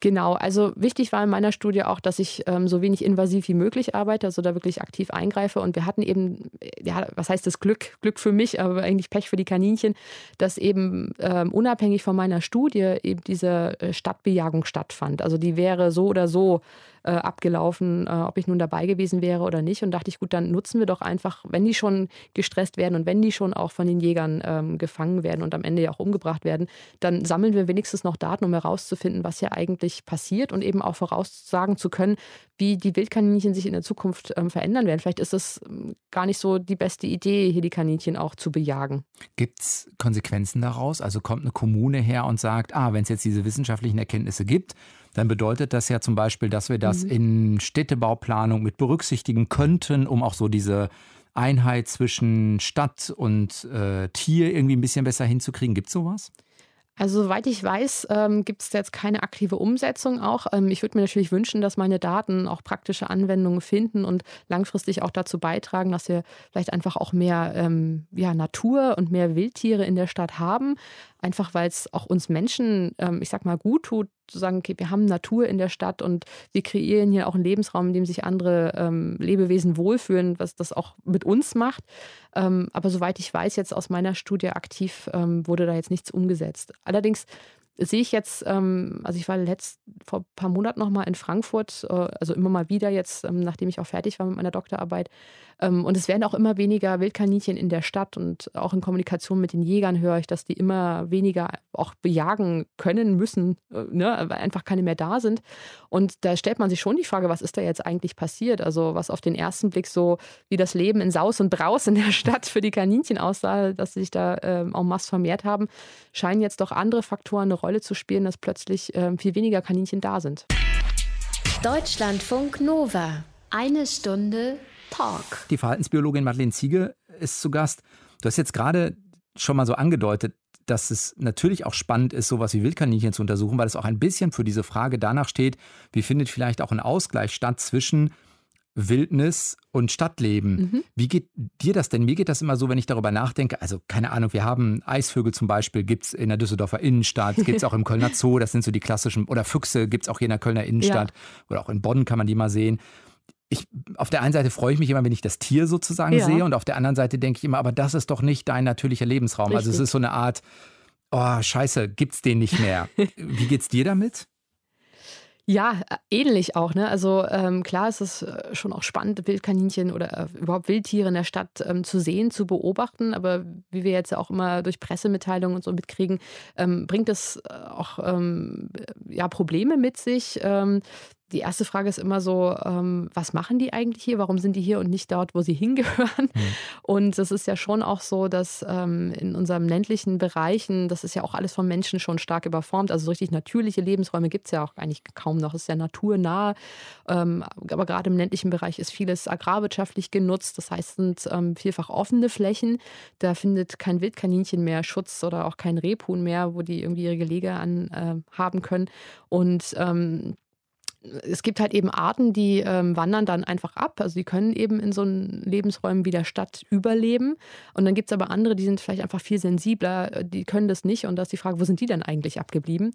Genau, also wichtig war in meiner Studie auch, dass ich ähm, so wenig invasiv wie möglich arbeite, also da wirklich aktiv eingreife. Und wir hatten eben, ja, was heißt das Glück? Glück für mich, aber eigentlich Pech für die Kaninchen, dass eben ähm, unabhängig von meiner Studie eben diese äh, Stadtbejagung stattfand. Also die wäre so oder so äh, abgelaufen, äh, ob ich nun dabei gewesen wäre oder nicht. Und dachte ich, gut, dann nutzen wir doch einfach, wenn die schon gestresst werden und wenn die schon auch von den Jägern ähm, gefangen werden und am Ende ja auch umgebracht werden, dann sammeln wir wenigstens noch Daten, um herauszufinden, was hier eigentlich passiert und eben auch voraussagen zu können, wie die Wildkaninchen sich in der Zukunft ähm, verändern werden. Vielleicht ist es ähm, gar nicht so die beste Idee, hier die Kaninchen auch zu bejagen. Gibt es Konsequenzen daraus? Also kommt eine Kommune her und sagt, ah, wenn es jetzt diese wissenschaftlichen Erkenntnisse gibt, dann bedeutet das ja zum Beispiel, dass wir das mhm. in Städtebauplanung mit berücksichtigen könnten, um auch so diese Einheit zwischen Stadt und äh, Tier irgendwie ein bisschen besser hinzukriegen. Gibt es sowas? Also soweit ich weiß, ähm, gibt es jetzt keine aktive Umsetzung auch. Ähm, ich würde mir natürlich wünschen, dass meine Daten auch praktische Anwendungen finden und langfristig auch dazu beitragen, dass wir vielleicht einfach auch mehr ähm, ja, Natur und mehr Wildtiere in der Stadt haben einfach weil es auch uns Menschen, ähm, ich sag mal, gut tut, zu sagen, okay, wir haben Natur in der Stadt und wir kreieren hier auch einen Lebensraum, in dem sich andere ähm, Lebewesen wohlfühlen, was das auch mit uns macht. Ähm, aber soweit ich weiß, jetzt aus meiner Studie aktiv ähm, wurde da jetzt nichts umgesetzt. Allerdings sehe ich jetzt, ähm, also ich war letzt vor ein paar Monaten noch mal in Frankfurt, äh, also immer mal wieder jetzt, ähm, nachdem ich auch fertig war mit meiner Doktorarbeit. Ähm, und es werden auch immer weniger Wildkaninchen in der Stadt und auch in Kommunikation mit den Jägern höre ich, dass die immer weniger auch bejagen können müssen, äh, ne, weil einfach keine mehr da sind. Und da stellt man sich schon die Frage, was ist da jetzt eigentlich passiert? Also was auf den ersten Blick so wie das Leben in Saus und Braus in der Stadt für die Kaninchen aussah, dass sie sich da äh, en masse vermehrt haben, scheinen jetzt doch andere Faktoren eine Rolle zu spielen, dass plötzlich äh, viel weniger Kaninchen da sind. Deutschlandfunk Nova. Eine Stunde Talk. Die Verhaltensbiologin Madeleine Ziege ist zu Gast. Du hast jetzt gerade schon mal so angedeutet, dass es natürlich auch spannend ist, sowas wie Wildkaninchen zu untersuchen, weil es auch ein bisschen für diese Frage danach steht, wie findet vielleicht auch ein Ausgleich statt zwischen Wildnis und Stadtleben. Mhm. Wie geht dir das denn? Mir geht das immer so, wenn ich darüber nachdenke. Also, keine Ahnung, wir haben Eisvögel zum Beispiel, gibt es in der Düsseldorfer Innenstadt, gibt es auch im Kölner Zoo, das sind so die klassischen, oder Füchse gibt es auch hier in der Kölner Innenstadt, ja. oder auch in Bonn kann man die mal sehen. Ich, auf der einen Seite freue ich mich immer, wenn ich das Tier sozusagen ja. sehe, und auf der anderen Seite denke ich immer, aber das ist doch nicht dein natürlicher Lebensraum. Richtig. Also, es ist so eine Art, oh, scheiße, gibt's den nicht mehr. Wie geht's dir damit? Ja, äh, ähnlich auch. Ne? Also ähm, klar ist es äh, schon auch spannend, Wildkaninchen oder äh, überhaupt Wildtiere in der Stadt ähm, zu sehen, zu beobachten. Aber wie wir jetzt auch immer durch Pressemitteilungen und so mitkriegen, ähm, bringt es äh, auch ähm, ja, Probleme mit sich. Die erste Frage ist immer so, ähm, was machen die eigentlich hier? Warum sind die hier und nicht dort, wo sie hingehören? Mhm. Und es ist ja schon auch so, dass ähm, in unseren ländlichen Bereichen, das ist ja auch alles von Menschen schon stark überformt. Also so richtig natürliche Lebensräume gibt es ja auch eigentlich kaum noch. Es ist ja naturnah. Ähm, aber gerade im ländlichen Bereich ist vieles agrarwirtschaftlich genutzt. Das heißt, es sind ähm, vielfach offene Flächen. Da findet kein Wildkaninchen mehr Schutz oder auch kein Rebhuhn mehr, wo die irgendwie ihre Gelege an äh, haben können. Und ähm, es gibt halt eben Arten, die ähm, wandern dann einfach ab. Also die können eben in so Lebensräumen wie der Stadt überleben. Und dann gibt es aber andere, die sind vielleicht einfach viel sensibler, die können das nicht. Und da ist die Frage, wo sind die denn eigentlich abgeblieben?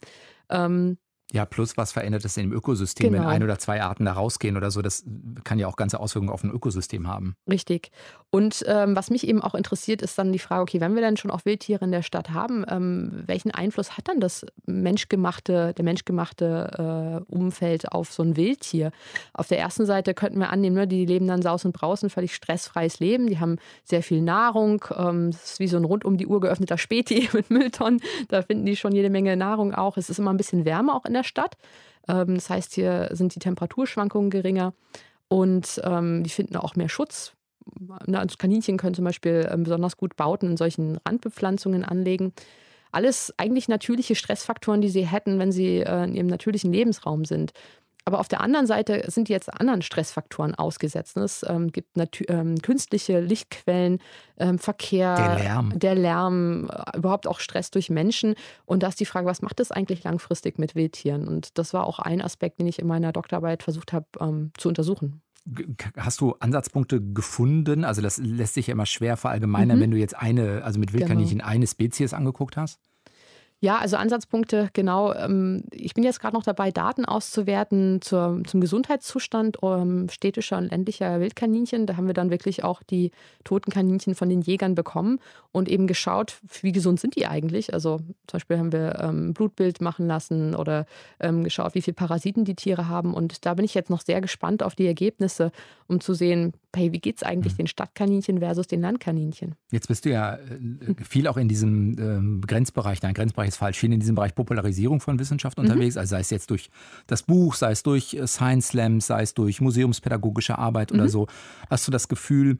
Ähm, ja, plus was verändert es im Ökosystem, genau. wenn ein oder zwei Arten da rausgehen oder so. Das kann ja auch ganze Auswirkungen auf ein Ökosystem haben. Richtig. Und ähm, was mich eben auch interessiert, ist dann die Frage, okay, wenn wir dann schon auch Wildtiere in der Stadt haben, ähm, welchen Einfluss hat dann das menschgemachte, der menschgemachte äh, Umfeld auf so ein Wildtier? Auf der ersten Seite könnten wir annehmen, ne, die leben dann saus und braus, ein völlig stressfreies Leben. Die haben sehr viel Nahrung. Ähm, es ist wie so ein rund um die Uhr geöffneter Späti mit Mülltonnen. Da finden die schon jede Menge Nahrung auch. Es ist immer ein bisschen wärmer auch in der der Stadt. Ähm, das heißt, hier sind die Temperaturschwankungen geringer und ähm, die finden auch mehr Schutz. Also Kaninchen können zum Beispiel ähm, besonders gut Bauten in solchen Randbepflanzungen anlegen. Alles eigentlich natürliche Stressfaktoren, die sie hätten, wenn sie äh, in ihrem natürlichen Lebensraum sind. Aber auf der anderen Seite sind die jetzt anderen Stressfaktoren ausgesetzt. Es ähm, gibt ähm, künstliche Lichtquellen, ähm, Verkehr, der Lärm, der Lärm äh, überhaupt auch Stress durch Menschen. Und da ist die Frage, was macht das eigentlich langfristig mit Wildtieren? Und das war auch ein Aspekt, den ich in meiner Doktorarbeit versucht habe ähm, zu untersuchen. Hast du Ansatzpunkte gefunden? Also das lässt sich ja immer schwer verallgemeinern, mhm. wenn du jetzt eine, also mit Wildkaninchen genau. eine Spezies angeguckt hast. Ja, also Ansatzpunkte, genau. Ähm, ich bin jetzt gerade noch dabei, Daten auszuwerten zur, zum Gesundheitszustand ähm, städtischer und ländlicher Wildkaninchen. Da haben wir dann wirklich auch die toten Kaninchen von den Jägern bekommen und eben geschaut, wie gesund sind die eigentlich. Also zum Beispiel haben wir ähm, Blutbild machen lassen oder geschaut, wie viele Parasiten die Tiere haben. Und da bin ich jetzt noch sehr gespannt auf die Ergebnisse, um zu sehen, hey, wie geht es eigentlich mhm. den Stadtkaninchen versus den Landkaninchen? Jetzt bist du ja äh, viel auch in diesem Grenzbereich, dein Grenzbereich falsch, viel in diesem Bereich Popularisierung von Wissenschaft mhm. unterwegs, also sei es jetzt durch das Buch, sei es durch äh, Science Slams, sei es durch museumspädagogische Arbeit mhm. oder so. Hast du das Gefühl,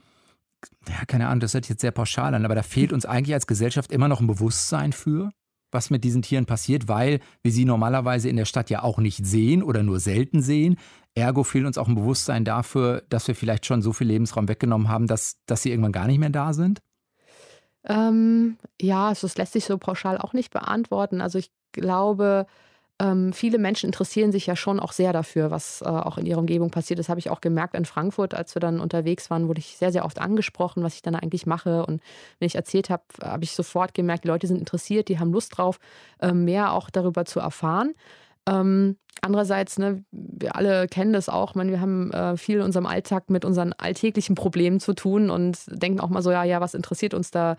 ja, keine Ahnung, das hört sich jetzt sehr pauschal an, aber da fehlt uns eigentlich als Gesellschaft immer noch ein Bewusstsein für, was mit diesen Tieren passiert, weil wir sie normalerweise in der Stadt ja auch nicht sehen oder nur selten sehen. Ergo fehlt uns auch ein Bewusstsein dafür, dass wir vielleicht schon so viel Lebensraum weggenommen haben, dass, dass sie irgendwann gar nicht mehr da sind? Ähm, ja, also das lässt sich so pauschal auch nicht beantworten. Also ich glaube, ähm, viele Menschen interessieren sich ja schon auch sehr dafür, was äh, auch in ihrer Umgebung passiert. Das habe ich auch gemerkt in Frankfurt, als wir dann unterwegs waren, wurde ich sehr, sehr oft angesprochen, was ich dann eigentlich mache. Und wenn ich erzählt habe, habe ich sofort gemerkt, die Leute sind interessiert, die haben Lust drauf, äh, mehr auch darüber zu erfahren. Ähm, andererseits, ne, wir alle kennen das auch, man, wir haben äh, viel in unserem Alltag mit unseren alltäglichen Problemen zu tun und denken auch mal so, ja, ja, was interessiert uns da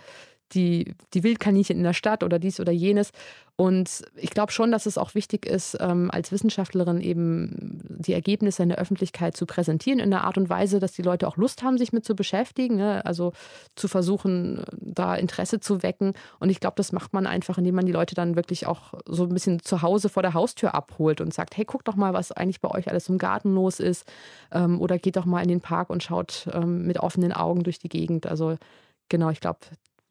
die, die Wildkaninchen in der Stadt oder dies oder jenes. Und ich glaube schon, dass es auch wichtig ist, ähm, als Wissenschaftlerin eben die Ergebnisse in der Öffentlichkeit zu präsentieren, in einer Art und Weise, dass die Leute auch Lust haben, sich mit zu beschäftigen. Ne? Also zu versuchen, da Interesse zu wecken. Und ich glaube, das macht man einfach, indem man die Leute dann wirklich auch so ein bisschen zu Hause vor der Haustür abholt und sagt, hey, guck doch mal, was eigentlich bei euch alles im Garten los ist. Ähm, oder geht doch mal in den Park und schaut ähm, mit offenen Augen durch die Gegend. Also genau, ich glaube,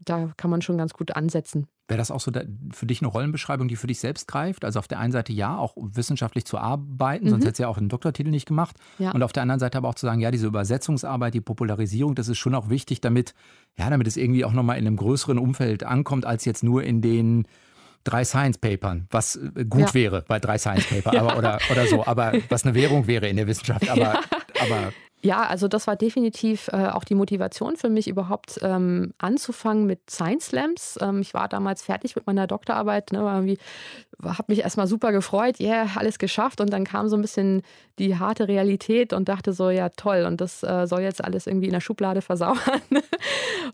da kann man schon ganz gut ansetzen. Wäre das auch so für dich eine Rollenbeschreibung, die für dich selbst greift? Also auf der einen Seite ja, auch wissenschaftlich zu arbeiten, mhm. sonst hättest du ja auch einen Doktortitel nicht gemacht. Ja. Und auf der anderen Seite aber auch zu sagen, ja, diese Übersetzungsarbeit, die Popularisierung, das ist schon auch wichtig, damit, ja, damit es irgendwie auch nochmal in einem größeren Umfeld ankommt, als jetzt nur in den drei Science Papern, was äh, gut ja. wäre bei drei Science Paper, ja. oder, oder so, aber was eine Währung wäre in der Wissenschaft. Aber, aber ja, also das war definitiv äh, auch die Motivation für mich, überhaupt ähm, anzufangen mit Science Slams. Ähm, ich war damals fertig mit meiner Doktorarbeit, ne, irgendwie habe mich erstmal super gefreut, ja, yeah, alles geschafft und dann kam so ein bisschen die harte Realität und dachte so, ja toll und das äh, soll jetzt alles irgendwie in der Schublade versauern.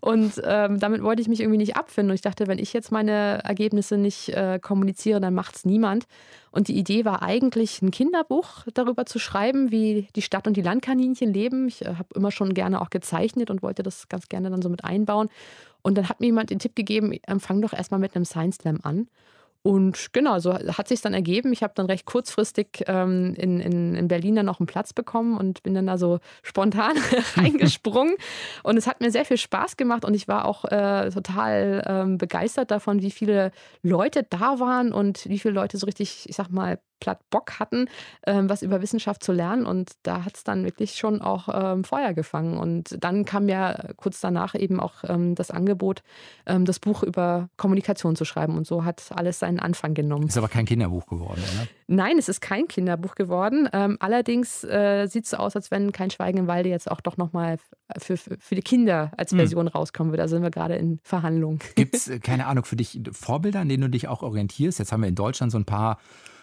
und ähm, damit wollte ich mich irgendwie nicht abfinden und ich dachte, wenn ich jetzt meine Ergebnisse nicht äh, kommuniziere, dann macht es niemand. Und die Idee war eigentlich, ein Kinderbuch darüber zu schreiben, wie die Stadt- und die Landkaninchen leben. Ich äh, habe immer schon gerne auch gezeichnet und wollte das ganz gerne dann so mit einbauen. Und dann hat mir jemand den Tipp gegeben, fang doch erstmal mit einem Science Slam an. Und genau, so hat sich dann ergeben. Ich habe dann recht kurzfristig ähm, in, in, in Berlin dann noch einen Platz bekommen und bin dann da so spontan reingesprungen. Und es hat mir sehr viel Spaß gemacht und ich war auch äh, total ähm, begeistert davon, wie viele Leute da waren und wie viele Leute so richtig, ich sag mal, platt Bock hatten, ähm, was über Wissenschaft zu lernen. Und da hat es dann wirklich schon auch ähm, Feuer gefangen. Und dann kam ja kurz danach eben auch ähm, das Angebot, ähm, das Buch über Kommunikation zu schreiben. Und so hat alles seinen Anfang genommen. Ist aber kein Kinderbuch geworden, oder? Nein, es ist kein Kinderbuch geworden. Ähm, allerdings äh, sieht es so aus, als wenn kein Schweigen im Walde jetzt auch doch nochmal für, für, für die Kinder als hm. Version hm. rauskommen würde. Da sind wir gerade in Verhandlungen. Gibt es, äh, keine Ahnung, für dich Vorbilder, an denen du dich auch orientierst? Jetzt haben wir in Deutschland so ein paar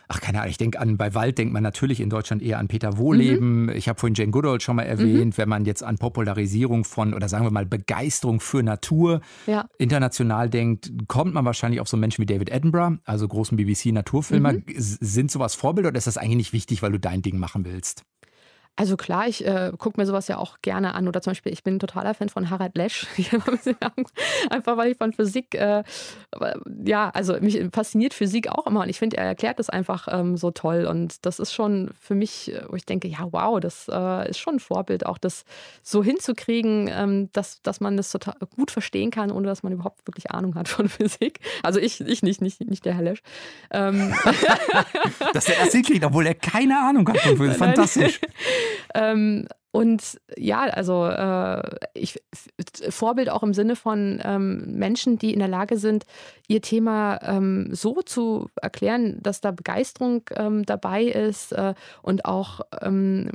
ach keine Ahnung, ich denke an, bei Wald denkt man natürlich in Deutschland eher an Peter Wohleben. Mhm. Ich habe vorhin Jane Goodall schon mal erwähnt, mhm. wenn man jetzt an Popularisierung von oder sagen wir mal Begeisterung für Natur ja. international denkt, kommt man wahrscheinlich auf so Menschen wie David Attenborough, also großen BBC-Naturfilmer. Mhm. Sind sowas Vorbilder oder ist das eigentlich nicht wichtig, weil du dein Ding machen willst? Also klar, ich äh, gucke mir sowas ja auch gerne an. Oder zum Beispiel, ich bin ein totaler Fan von Harald Lesch. Einfach weil ich von Physik, äh, ja, also mich fasziniert Physik auch immer. Und ich finde, er erklärt das einfach ähm, so toll. Und das ist schon für mich, äh, wo ich denke, ja, wow, das äh, ist schon ein Vorbild, auch das so hinzukriegen, ähm, dass, dass man das total gut verstehen kann, ohne dass man überhaupt wirklich Ahnung hat von Physik. Also ich, ich nicht, nicht, nicht der Herr Lesch. Ähm. dass der erst hinkriegt, obwohl er keine Ahnung hat von Physik. Fantastisch. Ähm, und ja, also äh, ich, Vorbild auch im Sinne von ähm, Menschen, die in der Lage sind, ihr Thema ähm, so zu erklären, dass da Begeisterung ähm, dabei ist äh, und auch ähm,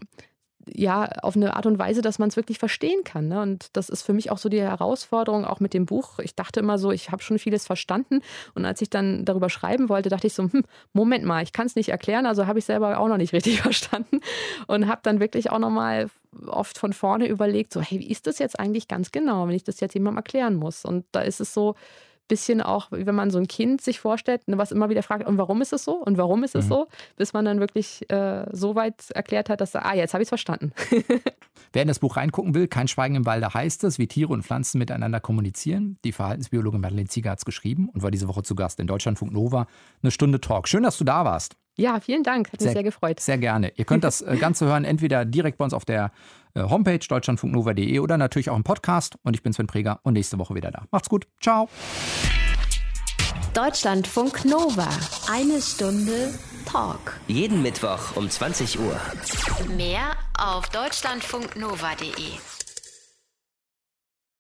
ja, auf eine Art und Weise, dass man es wirklich verstehen kann. Ne? Und das ist für mich auch so die Herausforderung, auch mit dem Buch. Ich dachte immer so, ich habe schon vieles verstanden. Und als ich dann darüber schreiben wollte, dachte ich so, hm, Moment mal, ich kann es nicht erklären, also habe ich selber auch noch nicht richtig verstanden. Und habe dann wirklich auch nochmal oft von vorne überlegt, so, hey, wie ist das jetzt eigentlich ganz genau, wenn ich das jetzt jemandem erklären muss? Und da ist es so, bisschen auch, wenn man so ein Kind sich vorstellt, ne, was immer wieder fragt, und warum ist es so? Und warum ist es mhm. so? Bis man dann wirklich äh, so weit erklärt hat, dass, ah, jetzt habe ich es verstanden. Wer in das Buch reingucken will, kein Schweigen im Walde heißt es, wie Tiere und Pflanzen miteinander kommunizieren. Die Verhaltensbiologin Madeleine Zieger hat es geschrieben und war diese Woche zu Gast in Deutschlandfunk Nova. Eine Stunde Talk. Schön, dass du da warst. Ja, vielen Dank. Hat sehr, mich sehr gefreut. Sehr gerne. Ihr könnt das äh, Ganze hören, entweder direkt bei uns auf der äh, Homepage deutschlandfunknova.de oder natürlich auch im Podcast. Und ich bin Sven Preger und nächste Woche wieder da. Macht's gut. Ciao. Deutschlandfunk Nova. Eine Stunde Talk. Jeden Mittwoch um 20 Uhr. Mehr auf deutschlandfunknova.de.